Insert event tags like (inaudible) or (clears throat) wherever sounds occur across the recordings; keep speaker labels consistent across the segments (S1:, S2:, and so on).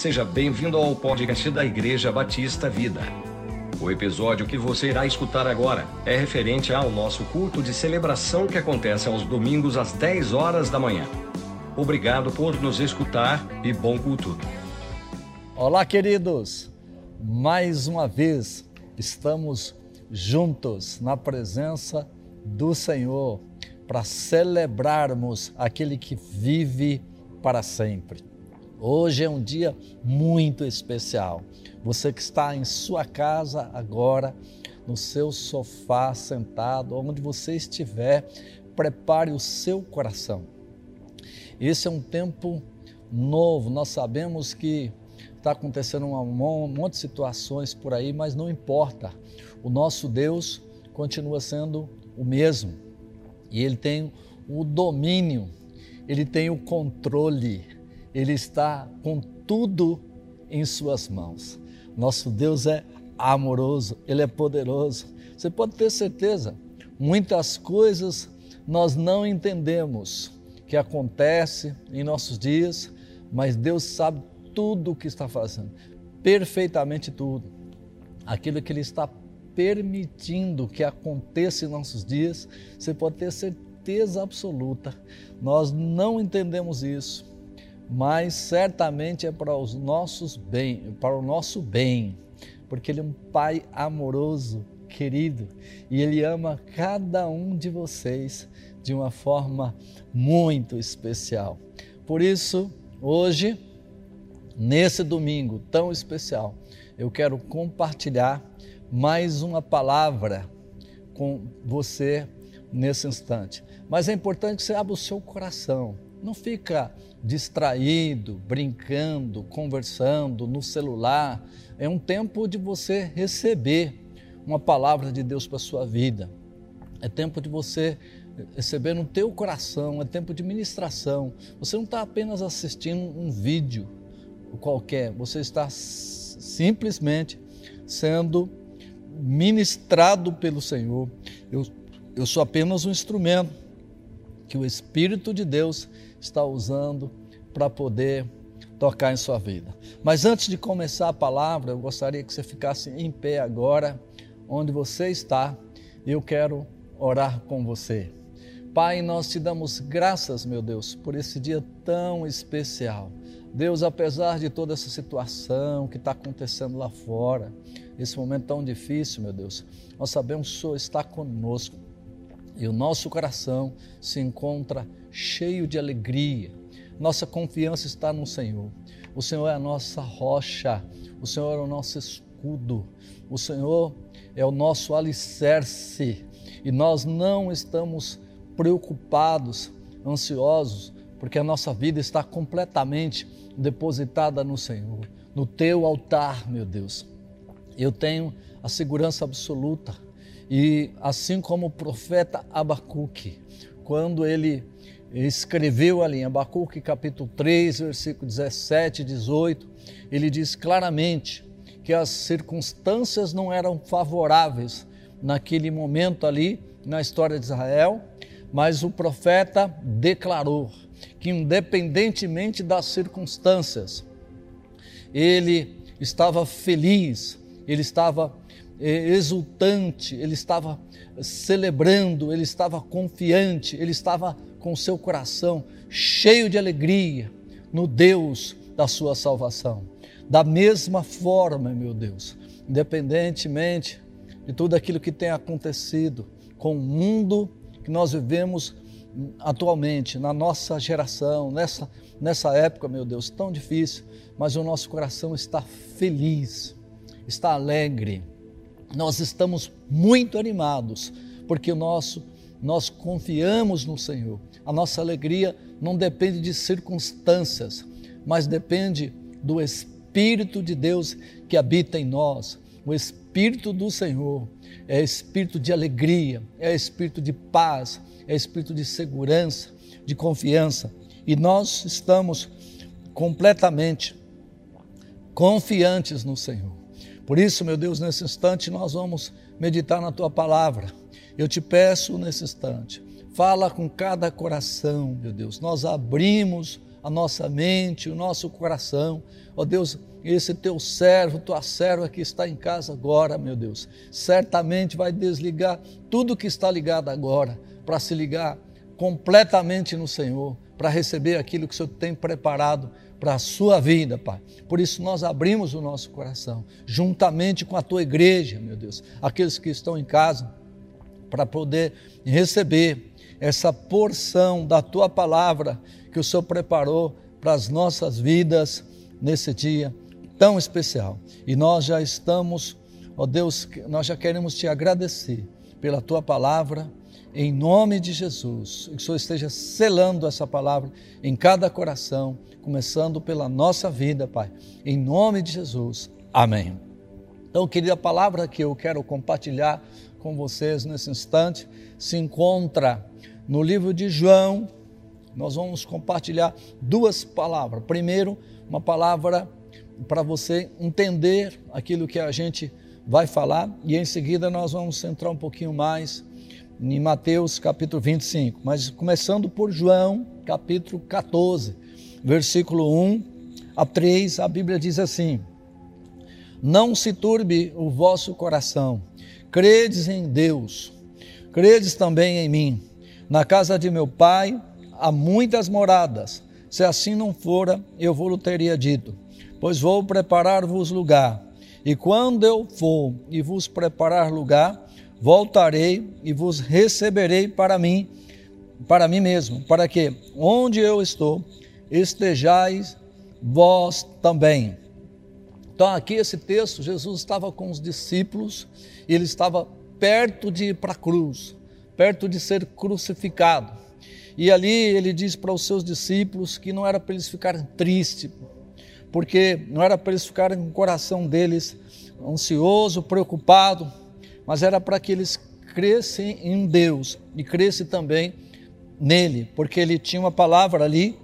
S1: Seja bem-vindo ao podcast da Igreja Batista Vida. O episódio que você irá escutar agora é referente ao nosso culto de celebração que acontece aos domingos às 10 horas da manhã. Obrigado por nos escutar e bom culto.
S2: Olá, queridos! Mais uma vez estamos juntos na presença do Senhor para celebrarmos aquele que vive para sempre. Hoje é um dia muito especial. Você que está em sua casa agora, no seu sofá, sentado, onde você estiver, prepare o seu coração. Esse é um tempo novo, nós sabemos que está acontecendo um monte de situações por aí, mas não importa. O nosso Deus continua sendo o mesmo e Ele tem o domínio, Ele tem o controle ele está com tudo em Suas mãos. Nosso Deus é amoroso, Ele é poderoso. Você pode ter certeza, muitas coisas nós não entendemos que acontece em nossos dias, mas Deus sabe tudo o que está fazendo, perfeitamente tudo. Aquilo que Ele está permitindo que aconteça em nossos dias, você pode ter certeza absoluta. Nós não entendemos isso, mas certamente é para os nossos bem, para o nosso bem, porque ele é um pai amoroso, querido, e ele ama cada um de vocês de uma forma muito especial. Por isso, hoje, nesse domingo tão especial, eu quero compartilhar mais uma palavra com você nesse instante. Mas é importante que você abra o seu coração. Não fica distraído, brincando, conversando no celular. É um tempo de você receber uma palavra de Deus para sua vida. É tempo de você receber no teu coração, é tempo de ministração. Você não está apenas assistindo um vídeo qualquer, você está simplesmente sendo ministrado pelo Senhor. Eu, eu sou apenas um instrumento que o Espírito de Deus está usando para poder tocar em sua vida. Mas antes de começar a palavra, eu gostaria que você ficasse em pé agora, onde você está, e eu quero orar com você. Pai, nós te damos graças, meu Deus, por esse dia tão especial. Deus, apesar de toda essa situação que está acontecendo lá fora, esse momento tão difícil, meu Deus, nós sabemos que o Senhor está conosco e o nosso coração se encontra cheio de alegria. Nossa confiança está no Senhor. O Senhor é a nossa rocha, o Senhor é o nosso escudo, o Senhor é o nosso alicerce e nós não estamos preocupados, ansiosos, porque a nossa vida está completamente depositada no Senhor, no teu altar, meu Deus. Eu tenho a segurança absoluta e assim como o profeta Abacuque, quando ele escreveu ali em Abacuque capítulo 3, versículo 17 e 18, ele diz claramente que as circunstâncias não eram favoráveis naquele momento ali na história de Israel, mas o profeta declarou que independentemente das circunstâncias, ele estava feliz, ele estava exultante, ele estava celebrando, ele estava confiante, ele estava com seu coração cheio de alegria no Deus da sua salvação. Da mesma forma, meu Deus, independentemente de tudo aquilo que tem acontecido com o mundo que nós vivemos atualmente, na nossa geração, nessa, nessa época, meu Deus, tão difícil, mas o nosso coração está feliz, está alegre. Nós estamos muito animados, porque o nosso nós confiamos no Senhor. A nossa alegria não depende de circunstâncias, mas depende do Espírito de Deus que habita em nós. O Espírito do Senhor é espírito de alegria, é espírito de paz, é espírito de segurança, de confiança. E nós estamos completamente confiantes no Senhor. Por isso, meu Deus, nesse instante nós vamos meditar na tua palavra eu te peço nesse instante, fala com cada coração, meu Deus. Nós abrimos a nossa mente, o nosso coração. Ó Deus, esse teu servo, tua serva que está em casa agora, meu Deus, certamente vai desligar tudo que está ligado agora para se ligar completamente no Senhor, para receber aquilo que o Senhor tem preparado para a sua vida, Pai. Por isso nós abrimos o nosso coração, juntamente com a tua igreja, meu Deus, aqueles que estão em casa, para poder receber essa porção da tua palavra que o Senhor preparou para as nossas vidas nesse dia tão especial. E nós já estamos, ó Deus, nós já queremos te agradecer pela tua palavra, em nome de Jesus. Que o Senhor esteja selando essa palavra em cada coração, começando pela nossa vida, Pai. Em nome de Jesus. Amém. Então, querida, a palavra que eu quero compartilhar com vocês nesse instante se encontra no livro de João. Nós vamos compartilhar duas palavras. Primeiro, uma palavra para você entender aquilo que a gente vai falar, e em seguida nós vamos centrar um pouquinho mais em Mateus capítulo 25, mas começando por João capítulo 14, versículo 1 a 3, a Bíblia diz assim: Não se turbe o vosso coração, credes em Deus, credes também em mim. Na casa de meu pai há muitas moradas. Se assim não fora, eu vou-lhe teria dito, pois vou preparar-vos lugar. E quando eu for e vos preparar lugar, voltarei e vos receberei para mim, para mim mesmo, para que onde eu estou estejais vós também. Então, aqui esse texto, Jesus estava com os discípulos, ele estava perto de ir para a cruz, perto de ser crucificado. E ali ele diz para os seus discípulos que não era para eles ficarem tristes, porque não era para eles ficarem com o coração deles ansioso, preocupado, mas era para que eles crescem em Deus e crescem também nele, porque ele tinha uma palavra ali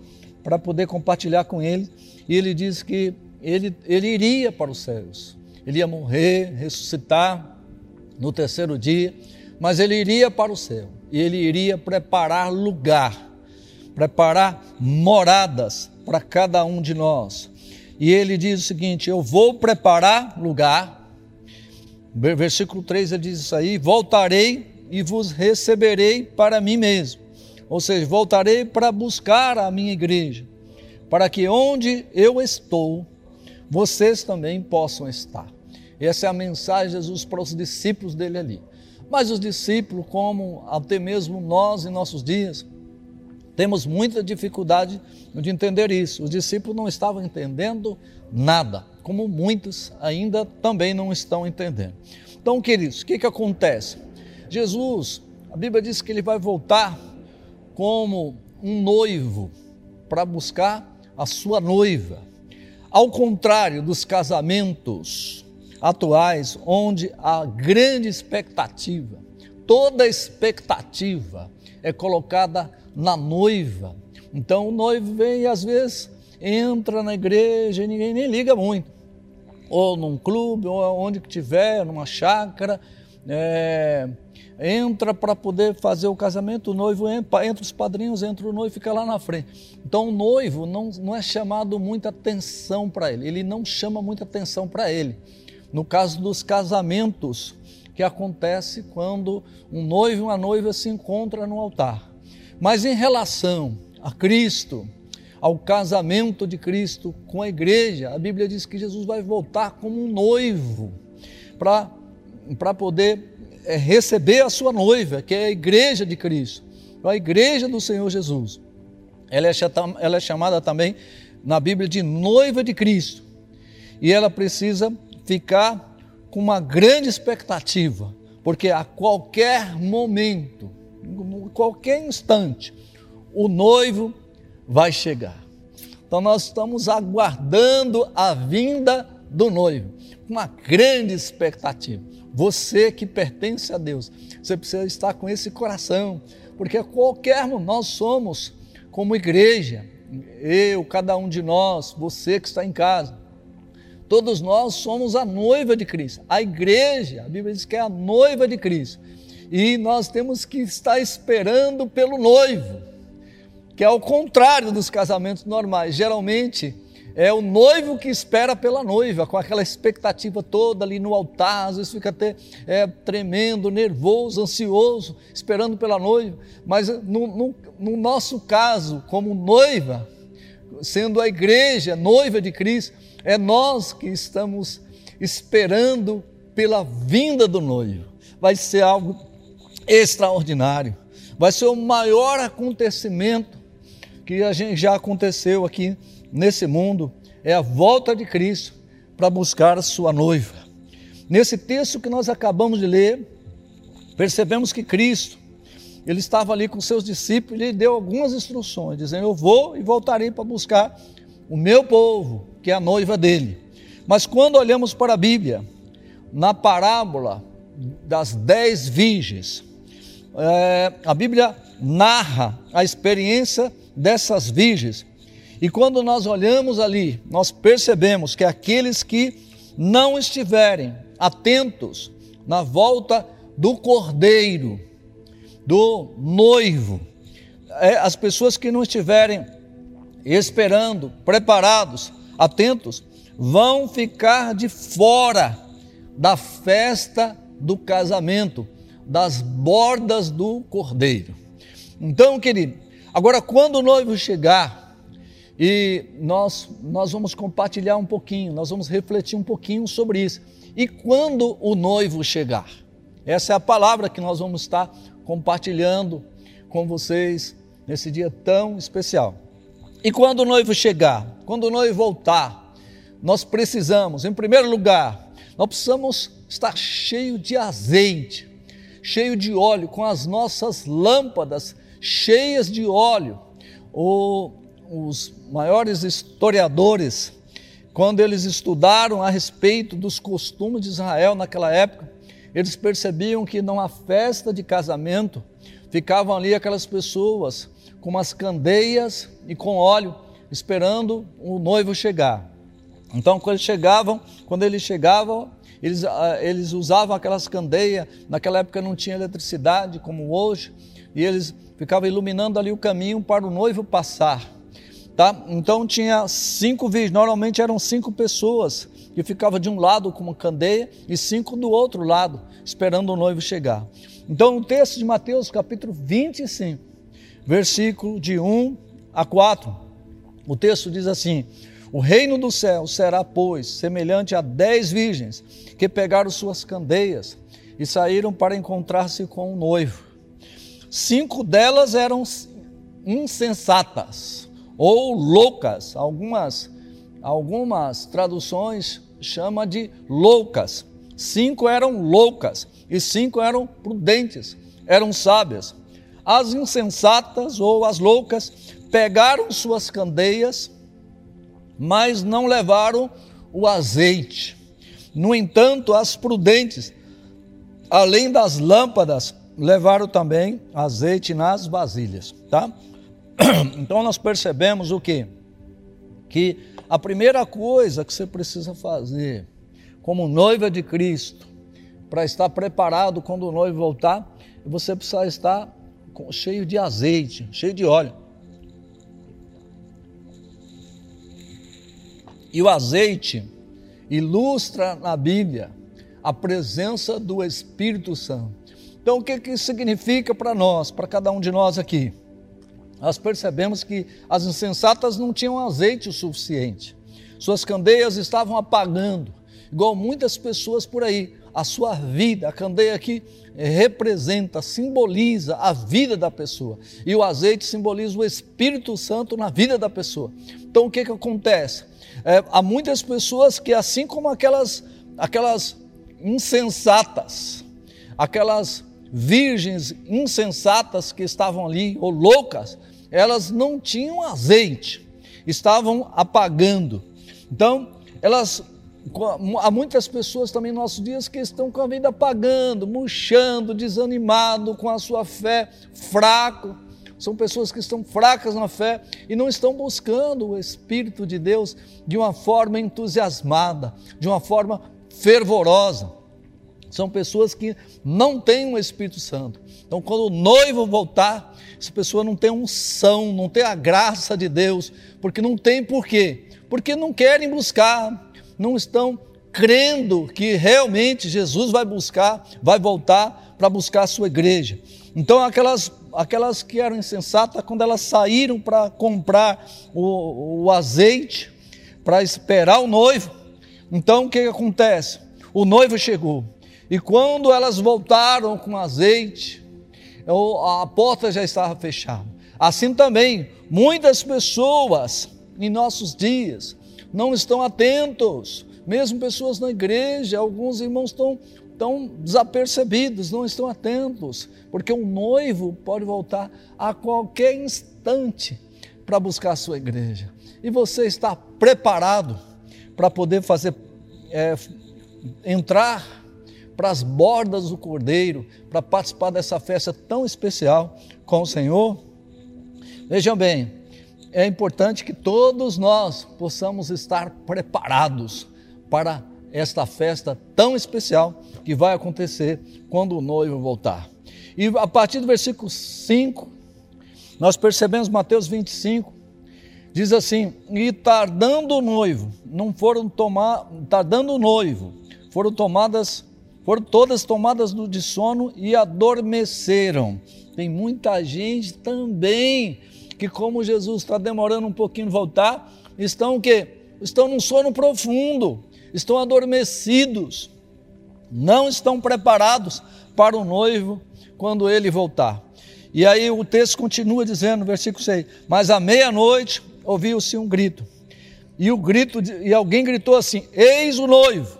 S2: para poder compartilhar com ele, e ele diz que ele, ele iria para os céus, ele ia morrer, ressuscitar no terceiro dia, mas ele iria para o céu, e ele iria preparar lugar, preparar moradas para cada um de nós. E ele diz o seguinte: Eu vou preparar lugar, Versículo 3 ele diz isso aí: voltarei e vos receberei para mim mesmo. Ou seja, voltarei para buscar a minha igreja, para que onde eu estou, vocês também possam estar. Essa é a mensagem de Jesus para os discípulos dele ali. Mas os discípulos, como até mesmo nós em nossos dias, temos muita dificuldade de entender isso. Os discípulos não estavam entendendo nada como muitos ainda também não estão entendendo. Então, queridos, o que, que acontece? Jesus, a Bíblia diz que ele vai voltar como um noivo para buscar a sua noiva. Ao contrário dos casamentos atuais, onde há grande expectativa, toda expectativa é colocada na noiva. Então o noivo vem e às vezes entra na igreja e ninguém nem liga muito ou num clube, ou onde que tiver, numa chácara, é, entra para poder fazer o casamento, o noivo entra, entra os padrinhos, entra o noivo fica lá na frente. Então o noivo não, não é chamado muita atenção para ele, ele não chama muita atenção para ele. No caso dos casamentos, que acontece quando um noivo e uma noiva se encontram no altar. Mas em relação a Cristo, ao casamento de Cristo com a igreja. A Bíblia diz que Jesus vai voltar como um noivo para poder é, receber a sua noiva, que é a igreja de Cristo, a igreja do Senhor Jesus. Ela é, ela é chamada também na Bíblia de noiva de Cristo. E ela precisa ficar com uma grande expectativa, porque a qualquer momento, qualquer instante, o noivo vai chegar. Então nós estamos aguardando a vinda do noivo, uma grande expectativa. Você que pertence a Deus, você precisa estar com esse coração, porque qualquer nós somos como igreja, eu, cada um de nós, você que está em casa, todos nós somos a noiva de Cristo. A igreja, a Bíblia diz que é a noiva de Cristo. E nós temos que estar esperando pelo noivo. Que é o contrário dos casamentos normais. Geralmente é o noivo que espera pela noiva, com aquela expectativa toda ali no altar, às vezes fica até é, tremendo, nervoso, ansioso, esperando pela noiva. Mas no, no, no nosso caso, como noiva, sendo a igreja noiva de Cristo, é nós que estamos esperando pela vinda do noivo. Vai ser algo extraordinário. Vai ser o maior acontecimento que a gente já aconteceu aqui nesse mundo é a volta de Cristo para buscar a sua noiva. Nesse texto que nós acabamos de ler, percebemos que Cristo, ele estava ali com seus discípulos e deu algumas instruções, dizendo: Eu vou e voltarei para buscar o meu povo, que é a noiva dele. Mas quando olhamos para a Bíblia, na parábola das dez virgens, é, a Bíblia narra a experiência dessas virgens e quando nós olhamos ali, nós percebemos que aqueles que não estiverem atentos na volta do cordeiro, do noivo, é, as pessoas que não estiverem esperando, preparados, atentos, vão ficar de fora da festa do casamento, das bordas do cordeiro. Então, querido, agora quando o noivo chegar, e nós, nós vamos compartilhar um pouquinho, nós vamos refletir um pouquinho sobre isso. E quando o noivo chegar? Essa é a palavra que nós vamos estar compartilhando com vocês nesse dia tão especial. E quando o noivo chegar, quando o noivo voltar, nós precisamos, em primeiro lugar, nós precisamos estar cheio de azeite, cheio de óleo, com as nossas lâmpadas cheias de óleo. O, os maiores historiadores, quando eles estudaram a respeito dos costumes de Israel naquela época, eles percebiam que numa festa de casamento ficavam ali aquelas pessoas com umas candeias e com óleo, esperando o noivo chegar. Então, quando eles chegavam, quando eles chegavam, eles, ah, eles usavam aquelas candeias, naquela época não tinha eletricidade como hoje, e eles ficavam iluminando ali o caminho para o noivo passar. Tá? Então tinha cinco virgens, normalmente eram cinco pessoas que ficavam de um lado com uma candeia e cinco do outro lado, esperando o noivo chegar. Então o texto de Mateus, capítulo 25, versículo de 1 a 4, o texto diz assim: O reino do céu será, pois, semelhante a dez virgens que pegaram suas candeias e saíram para encontrar-se com o noivo. Cinco delas eram insensatas ou loucas. Algumas, algumas traduções chama de loucas. Cinco eram loucas e cinco eram prudentes, eram sábias. As insensatas ou as loucas pegaram suas candeias, mas não levaram o azeite. No entanto, as prudentes, além das lâmpadas, levaram também azeite nas vasilhas, tá? (clears throat) Então nós percebemos o que? Que a primeira coisa que você precisa fazer como noiva de Cristo, para estar preparado quando o noivo voltar, você precisa estar cheio de azeite, cheio de óleo. E o azeite ilustra na Bíblia a presença do Espírito Santo. Então, o que, que isso significa para nós, para cada um de nós aqui? nós percebemos que as insensatas não tinham azeite o suficiente. Suas candeias estavam apagando, igual muitas pessoas por aí. A sua vida, a candeia aqui representa, simboliza a vida da pessoa. E o azeite simboliza o Espírito Santo na vida da pessoa. Então o que, que acontece? É, há muitas pessoas que, assim como aquelas, aquelas insensatas, aquelas virgens insensatas que estavam ali, ou loucas, elas não tinham azeite, estavam apagando. Então, elas há muitas pessoas também nos nossos dias que estão com a vida apagando, murchando, desanimado, com a sua fé fraco. São pessoas que estão fracas na fé e não estão buscando o Espírito de Deus de uma forma entusiasmada, de uma forma fervorosa. São pessoas que não têm o Espírito Santo. Então, quando o noivo voltar, essa pessoa não tem unção, não tem a graça de Deus, porque não tem por quê? Porque não querem buscar, não estão crendo que realmente Jesus vai buscar, vai voltar para buscar a sua igreja. Então, aquelas, aquelas que eram insensatas, quando elas saíram para comprar o, o azeite, para esperar o noivo, então o que acontece? O noivo chegou, e quando elas voltaram com azeite, a porta já estava fechada. Assim também, muitas pessoas em nossos dias não estão atentos, mesmo pessoas na igreja, alguns irmãos estão estão desapercebidos, não estão atentos, porque um noivo pode voltar a qualquer instante para buscar a sua igreja. E você está preparado para poder fazer é, entrar para as bordas do Cordeiro, para participar dessa festa tão especial com o Senhor? Vejam bem, é importante que todos nós possamos estar preparados para esta festa tão especial que vai acontecer quando o noivo voltar. E a partir do versículo 5, nós percebemos Mateus 25, diz assim: E tardando o noivo, não foram tomar, tardando o noivo, foram tomadas, foram todas tomadas de sono e adormeceram. Tem muita gente também que, como Jesus está demorando um pouquinho voltar, estão o quê? Estão num sono profundo estão adormecidos, não estão preparados para o noivo quando ele voltar. E aí o texto continua dizendo, versículo 6: Mas à meia-noite ouviu-se um grito, e o grito e alguém gritou assim: Eis o noivo,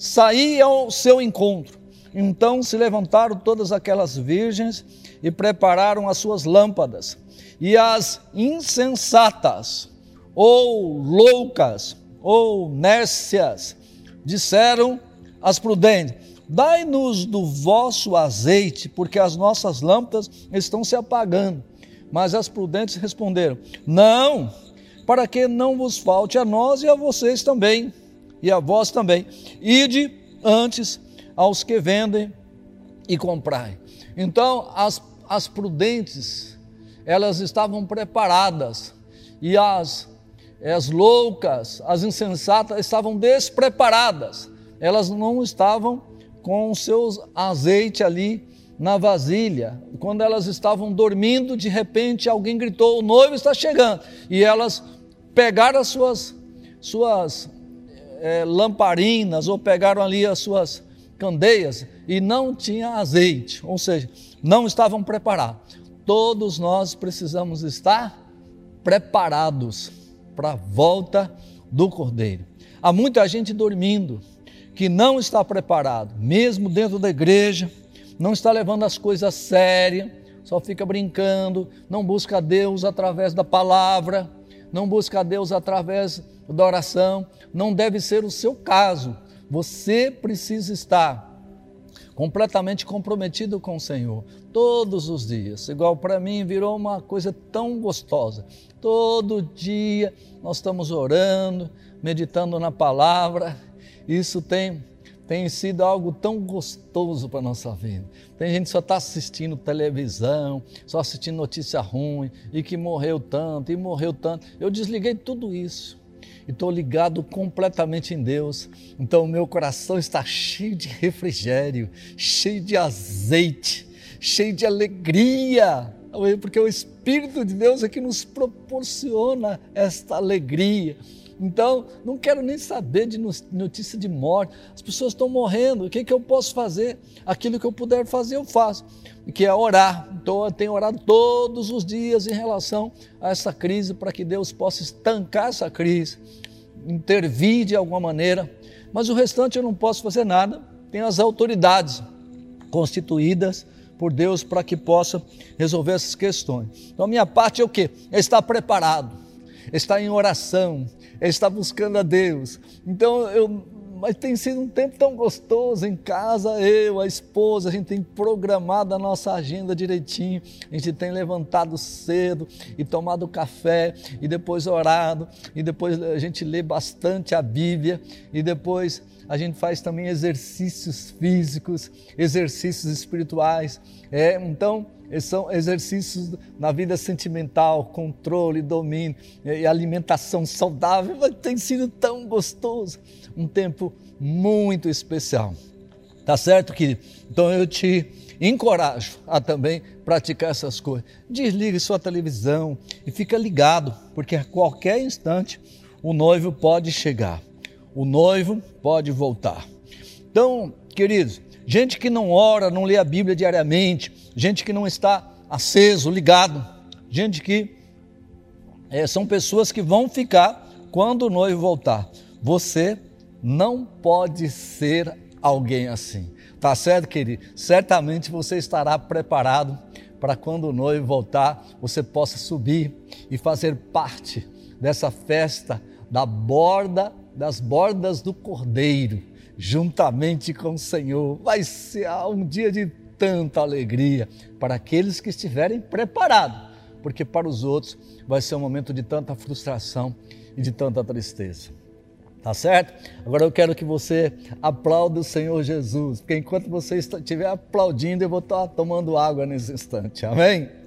S2: saí ao seu encontro. Então se levantaram todas aquelas virgens e prepararam as suas lâmpadas. E as insensatas ou loucas ou nércias, disseram as prudentes: Dai-nos do vosso azeite, porque as nossas lâmpadas estão se apagando. Mas as prudentes responderam: Não, para que não vos falte a nós e a vocês também, e a vós também. Ide antes aos que vendem e comprai. Então, as, as prudentes, elas estavam preparadas, e as as loucas, as insensatas estavam despreparadas, elas não estavam com o seu azeite ali na vasilha. Quando elas estavam dormindo, de repente alguém gritou: O noivo está chegando. E elas pegaram as suas, suas é, lamparinas ou pegaram ali as suas candeias e não tinha azeite, ou seja, não estavam preparados. Todos nós precisamos estar preparados para a volta do Cordeiro. Há muita gente dormindo que não está preparado, mesmo dentro da igreja, não está levando as coisas a sério, só fica brincando, não busca Deus através da palavra, não busca Deus através da oração. Não deve ser o seu caso. Você precisa estar completamente comprometido com o Senhor, todos os dias. Igual para mim virou uma coisa tão gostosa. Todo dia nós estamos orando, meditando na palavra. Isso tem tem sido algo tão gostoso para a nossa vida. Tem gente que só está assistindo televisão, só assistindo notícia ruim, e que morreu tanto, e morreu tanto. Eu desliguei tudo isso estou ligado completamente em Deus. Então meu coração está cheio de refrigério, cheio de azeite, cheio de alegria, porque o Espírito de Deus é que nos proporciona esta alegria. Então, não quero nem saber de notícia de morte. As pessoas estão morrendo. O que, que eu posso fazer? Aquilo que eu puder fazer, eu faço. Que é orar. Então, eu tenho orado todos os dias em relação a essa crise, para que Deus possa estancar essa crise, intervir de alguma maneira. Mas o restante eu não posso fazer nada. Tem as autoridades constituídas por Deus para que possa resolver essas questões. Então, a minha parte é o quê? É estar preparado, estar em oração, está buscando a Deus. Então, eu, mas tem sido um tempo tão gostoso em casa, eu, a esposa, a gente tem programado a nossa agenda direitinho, a gente tem levantado cedo e tomado café e depois orado, e depois a gente lê bastante a Bíblia, e depois a gente faz também exercícios físicos, exercícios espirituais. É, então, são exercícios na vida sentimental, controle, domínio e alimentação saudável. Tem sido tão gostoso, um tempo muito especial. Tá certo, querido? Então eu te encorajo a também praticar essas coisas. Desligue sua televisão e fica ligado, porque a qualquer instante o noivo pode chegar, o noivo pode voltar. Então, queridos, gente que não ora, não lê a Bíblia diariamente, gente que não está aceso, ligado, gente que é, são pessoas que vão ficar quando o noivo voltar. Você não pode ser alguém assim. Tá certo, querido? Certamente você estará preparado para quando o noivo voltar, você possa subir e fazer parte dessa festa da borda, das bordas do Cordeiro, juntamente com o Senhor. Vai ser um dia de tanta alegria para aqueles que estiverem preparados, porque para os outros vai ser um momento de tanta frustração e de tanta tristeza. Tá certo? Agora eu quero que você aplaude o Senhor Jesus, porque enquanto você estiver aplaudindo, eu vou estar tomando água nesse instante. Amém?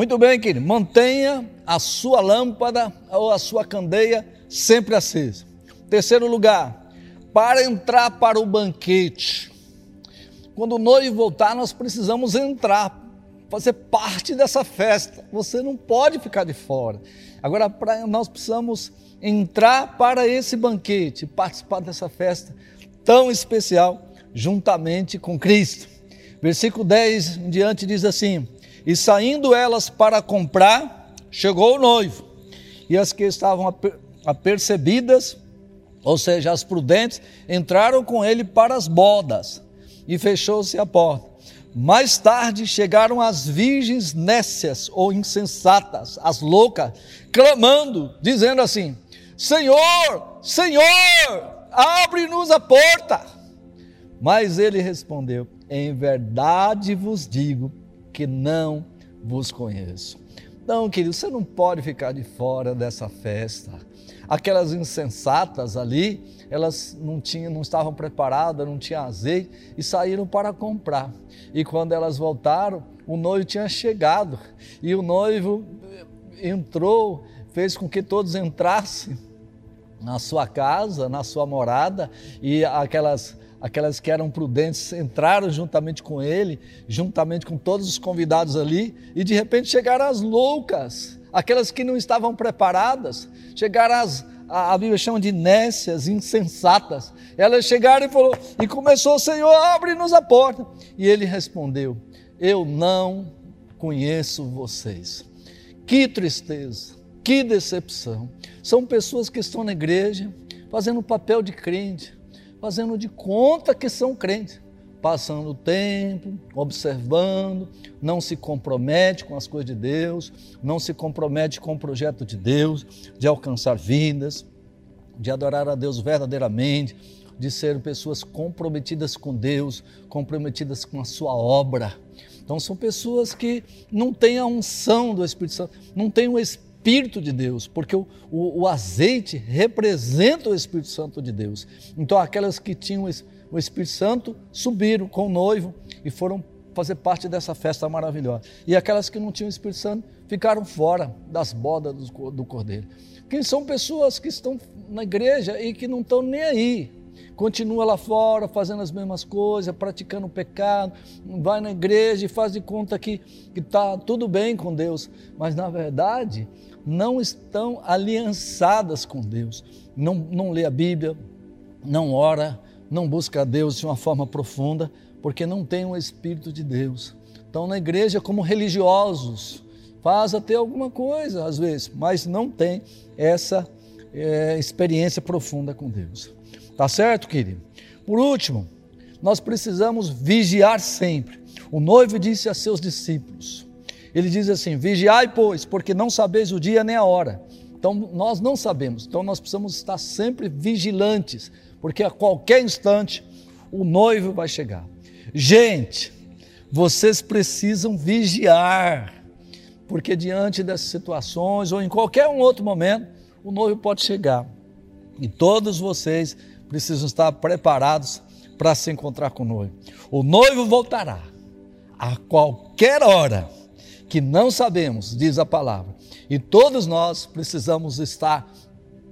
S2: Muito bem, querido. Mantenha a sua lâmpada ou a sua candeia sempre acesa. Terceiro lugar, para entrar para o banquete. Quando o noivo voltar, nós precisamos entrar fazer parte dessa festa. Você não pode ficar de fora. Agora, pra, nós precisamos entrar para esse banquete, participar dessa festa tão especial, juntamente com Cristo. Versículo 10 em diante diz assim: E saindo elas para comprar, chegou o noivo, e as que estavam apercebidas, ou seja, as prudentes, entraram com ele para as bodas, e fechou-se a porta. Mais tarde chegaram as virgens nécias ou insensatas, as loucas, clamando, dizendo assim: Senhor, Senhor, abre-nos a porta. Mas ele respondeu: Em verdade vos digo que não vos conheço. Então, querido, você não pode ficar de fora dessa festa. Aquelas insensatas ali, elas não tinham, não estavam preparadas, não tinham azeite e saíram para comprar. E quando elas voltaram, o noivo tinha chegado e o noivo entrou, fez com que todos entrassem na sua casa, na sua morada e aquelas aquelas que eram prudentes entraram juntamente com ele, juntamente com todos os convidados ali, e de repente chegaram as loucas, aquelas que não estavam preparadas, chegaram as, a, Bíblia chama de nécias, insensatas. Elas chegaram e falou, e começou, Senhor, abre-nos a porta. E ele respondeu: Eu não conheço vocês. Que tristeza, que decepção. São pessoas que estão na igreja fazendo o papel de crente, fazendo de conta que são crentes passando o tempo, observando, não se compromete com as coisas de Deus, não se compromete com o projeto de Deus, de alcançar vidas, de adorar a Deus verdadeiramente, de ser pessoas comprometidas com Deus, comprometidas com a sua obra. Então são pessoas que não têm a unção do Espírito Santo, não têm o Espírito de Deus, porque o, o, o azeite representa o Espírito Santo de Deus. Então aquelas que tinham o Espírito Santo subiram com o noivo e foram fazer parte dessa festa maravilhosa. E aquelas que não tinham o Espírito Santo ficaram fora das bodas do cordeiro. Quem são pessoas que estão na igreja e que não estão nem aí. Continua lá fora fazendo as mesmas coisas, praticando o pecado, vai na igreja e faz de conta que está tudo bem com Deus, mas na verdade não estão aliançadas com Deus. Não, não lê a Bíblia, não ora, não busca a Deus de uma forma profunda, porque não tem o Espírito de Deus. Estão na igreja como religiosos, faz até alguma coisa às vezes, mas não tem essa é, experiência profunda com Deus. Tá certo, querido? Por último, nós precisamos vigiar sempre. O noivo disse a seus discípulos: ele diz assim: Vigiai, pois, porque não sabeis o dia nem a hora. Então, nós não sabemos, então nós precisamos estar sempre vigilantes porque a qualquer instante o noivo vai chegar. Gente, vocês precisam vigiar, porque diante dessas situações ou em qualquer um outro momento, o noivo pode chegar. E todos vocês precisam estar preparados para se encontrar com o noivo. O noivo voltará a qualquer hora que não sabemos, diz a palavra. E todos nós precisamos estar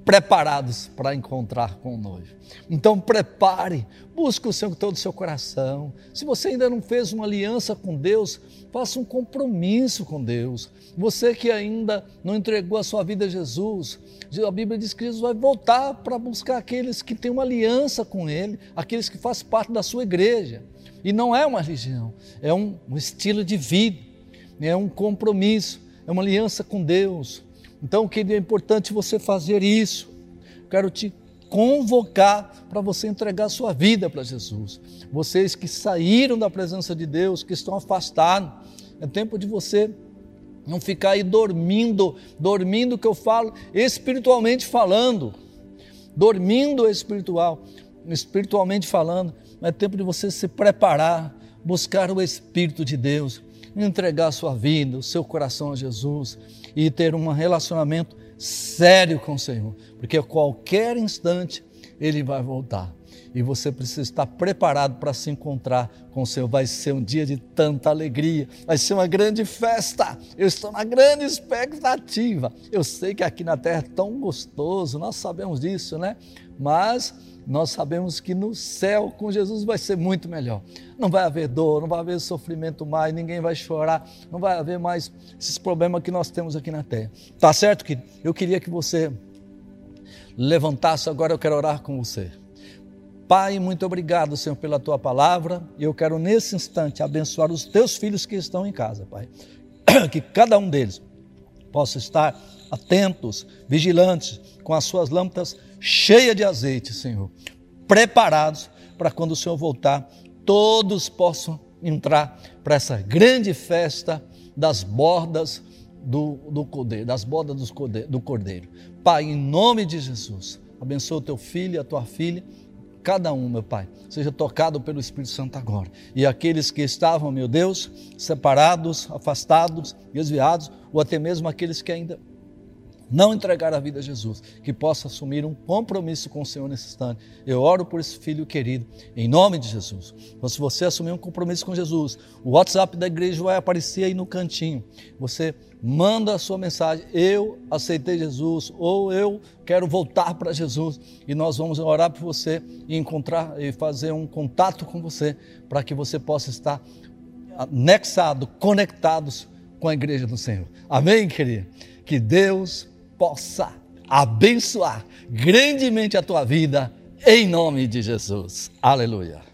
S2: preparados para encontrar com o noivo. Então prepare, busque o Senhor com todo o seu coração. Se você ainda não fez uma aliança com Deus, faça um compromisso com Deus. Você que ainda não entregou a sua vida a Jesus, a Bíblia diz que Jesus vai voltar para buscar aqueles que têm uma aliança com Ele, aqueles que fazem parte da sua igreja. E não é uma religião, é um, um estilo de vida, é um compromisso, é uma aliança com Deus. Então, querido, é importante você fazer isso. Quero te convocar para você entregar sua vida para Jesus. Vocês que saíram da presença de Deus, que estão afastados, é tempo de você não ficar aí dormindo, dormindo que eu falo, espiritualmente falando, dormindo espiritual, espiritualmente falando, é tempo de você se preparar, buscar o Espírito de Deus, entregar sua vida, o seu coração a Jesus e ter um relacionamento sério com o Senhor, porque a qualquer instante ele vai voltar. E você precisa estar preparado para se encontrar com o Senhor. Vai ser um dia de tanta alegria, vai ser uma grande festa. Eu estou na grande expectativa. Eu sei que aqui na terra é tão gostoso, nós sabemos disso, né? Mas nós sabemos que no céu com Jesus vai ser muito melhor. Não vai haver dor, não vai haver sofrimento mais, ninguém vai chorar, não vai haver mais esses problemas que nós temos aqui na terra. Tá certo que eu queria que você levantasse agora, eu quero orar com você. Pai, muito obrigado, Senhor, pela tua palavra. E eu quero nesse instante abençoar os teus filhos que estão em casa, Pai. (clears throat) Que cada um deles possa estar atentos, vigilantes, com as suas lâmpadas cheia de azeite, Senhor, preparados para quando o Senhor voltar, todos possam entrar para essa grande festa das bordas do, do cordeiro, das bordas do cordeiro, do cordeiro. Pai, em nome de Jesus, abençoa o teu filho e a tua filha, cada um, meu Pai, seja tocado pelo Espírito Santo agora. E aqueles que estavam, meu Deus, separados, afastados, desviados, ou até mesmo aqueles que ainda não entregar a vida a Jesus, que possa assumir um compromisso com o Senhor nesse instante. Eu oro por esse filho querido, em nome de Jesus. Então, se você assumir um compromisso com Jesus, o WhatsApp da igreja vai aparecer aí no cantinho. Você manda a sua mensagem, eu aceitei Jesus, ou eu quero voltar para Jesus, e nós vamos orar por você e encontrar e fazer um contato com você, para que você possa estar anexado, conectados com a igreja do Senhor. Amém, querido? Que Deus possa abençoar grandemente a tua vida, em nome de Jesus. Aleluia.